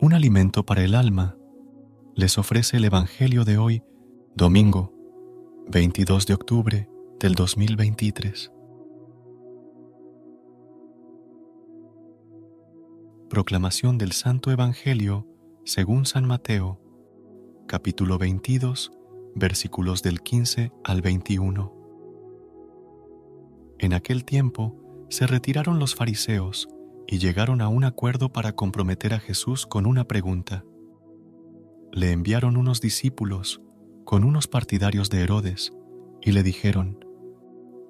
Un alimento para el alma, les ofrece el Evangelio de hoy, domingo 22 de octubre del 2023. Proclamación del Santo Evangelio según San Mateo, capítulo 22, versículos del 15 al 21. En aquel tiempo se retiraron los fariseos y llegaron a un acuerdo para comprometer a Jesús con una pregunta. Le enviaron unos discípulos con unos partidarios de Herodes y le dijeron,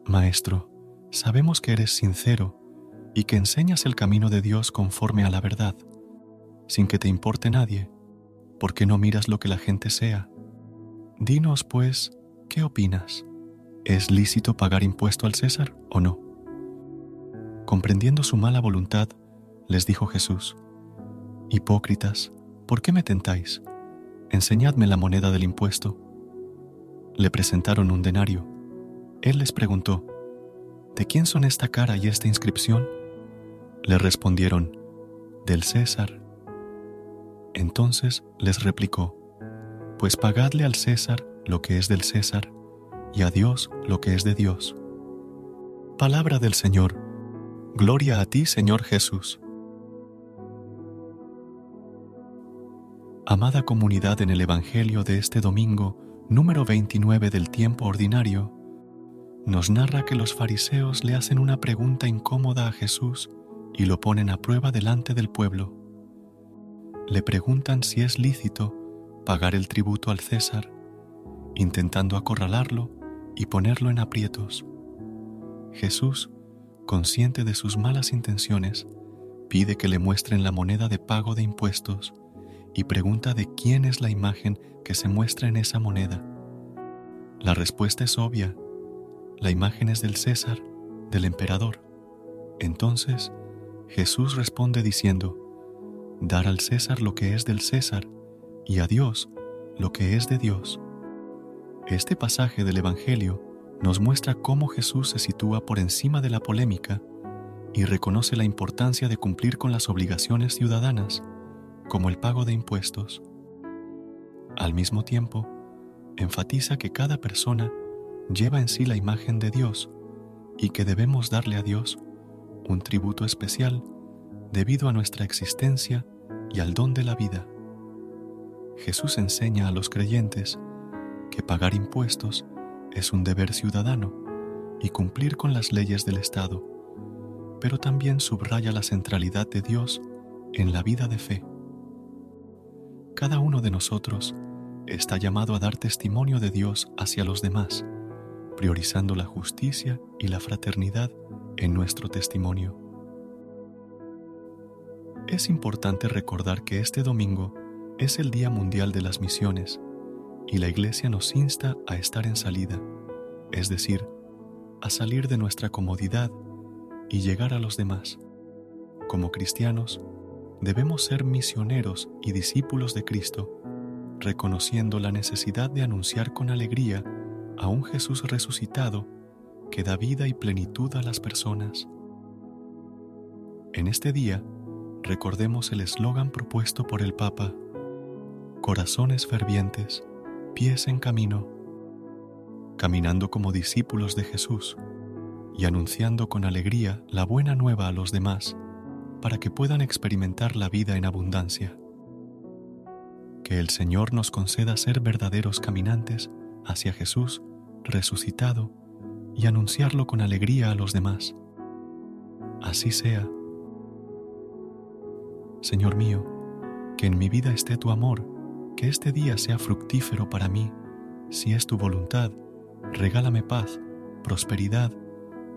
Maestro, sabemos que eres sincero y que enseñas el camino de Dios conforme a la verdad, sin que te importe nadie, porque no miras lo que la gente sea. Dinos, pues, ¿qué opinas? ¿Es lícito pagar impuesto al César o no? Comprendiendo su mala voluntad, les dijo Jesús, Hipócritas, ¿por qué me tentáis? Enseñadme la moneda del impuesto. Le presentaron un denario. Él les preguntó, ¿De quién son esta cara y esta inscripción? Le respondieron, del César. Entonces les replicó, Pues pagadle al César lo que es del César, y a Dios lo que es de Dios. Palabra del Señor. Gloria a ti, Señor Jesús. Amada comunidad en el Evangelio de este domingo, número 29 del tiempo ordinario, nos narra que los fariseos le hacen una pregunta incómoda a Jesús y lo ponen a prueba delante del pueblo. Le preguntan si es lícito pagar el tributo al César, intentando acorralarlo y ponerlo en aprietos. Jesús consciente de sus malas intenciones, pide que le muestren la moneda de pago de impuestos y pregunta de quién es la imagen que se muestra en esa moneda. La respuesta es obvia. La imagen es del César, del emperador. Entonces, Jesús responde diciendo, dar al César lo que es del César y a Dios lo que es de Dios. Este pasaje del Evangelio nos muestra cómo Jesús se sitúa por encima de la polémica y reconoce la importancia de cumplir con las obligaciones ciudadanas, como el pago de impuestos. Al mismo tiempo, enfatiza que cada persona lleva en sí la imagen de Dios y que debemos darle a Dios un tributo especial debido a nuestra existencia y al don de la vida. Jesús enseña a los creyentes que pagar impuestos es un deber ciudadano y cumplir con las leyes del Estado, pero también subraya la centralidad de Dios en la vida de fe. Cada uno de nosotros está llamado a dar testimonio de Dios hacia los demás, priorizando la justicia y la fraternidad en nuestro testimonio. Es importante recordar que este domingo es el Día Mundial de las Misiones y la Iglesia nos insta a estar en salida, es decir, a salir de nuestra comodidad y llegar a los demás. Como cristianos, debemos ser misioneros y discípulos de Cristo, reconociendo la necesidad de anunciar con alegría a un Jesús resucitado que da vida y plenitud a las personas. En este día, recordemos el eslogan propuesto por el Papa, Corazones fervientes, pies en camino, caminando como discípulos de Jesús y anunciando con alegría la buena nueva a los demás para que puedan experimentar la vida en abundancia. Que el Señor nos conceda ser verdaderos caminantes hacia Jesús resucitado y anunciarlo con alegría a los demás. Así sea. Señor mío, que en mi vida esté tu amor que este día sea fructífero para mí. Si es tu voluntad, regálame paz, prosperidad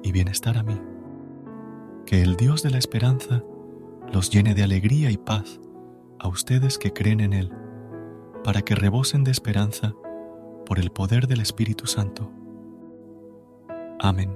y bienestar a mí. Que el Dios de la esperanza los llene de alegría y paz a ustedes que creen en Él, para que rebosen de esperanza por el poder del Espíritu Santo. Amén.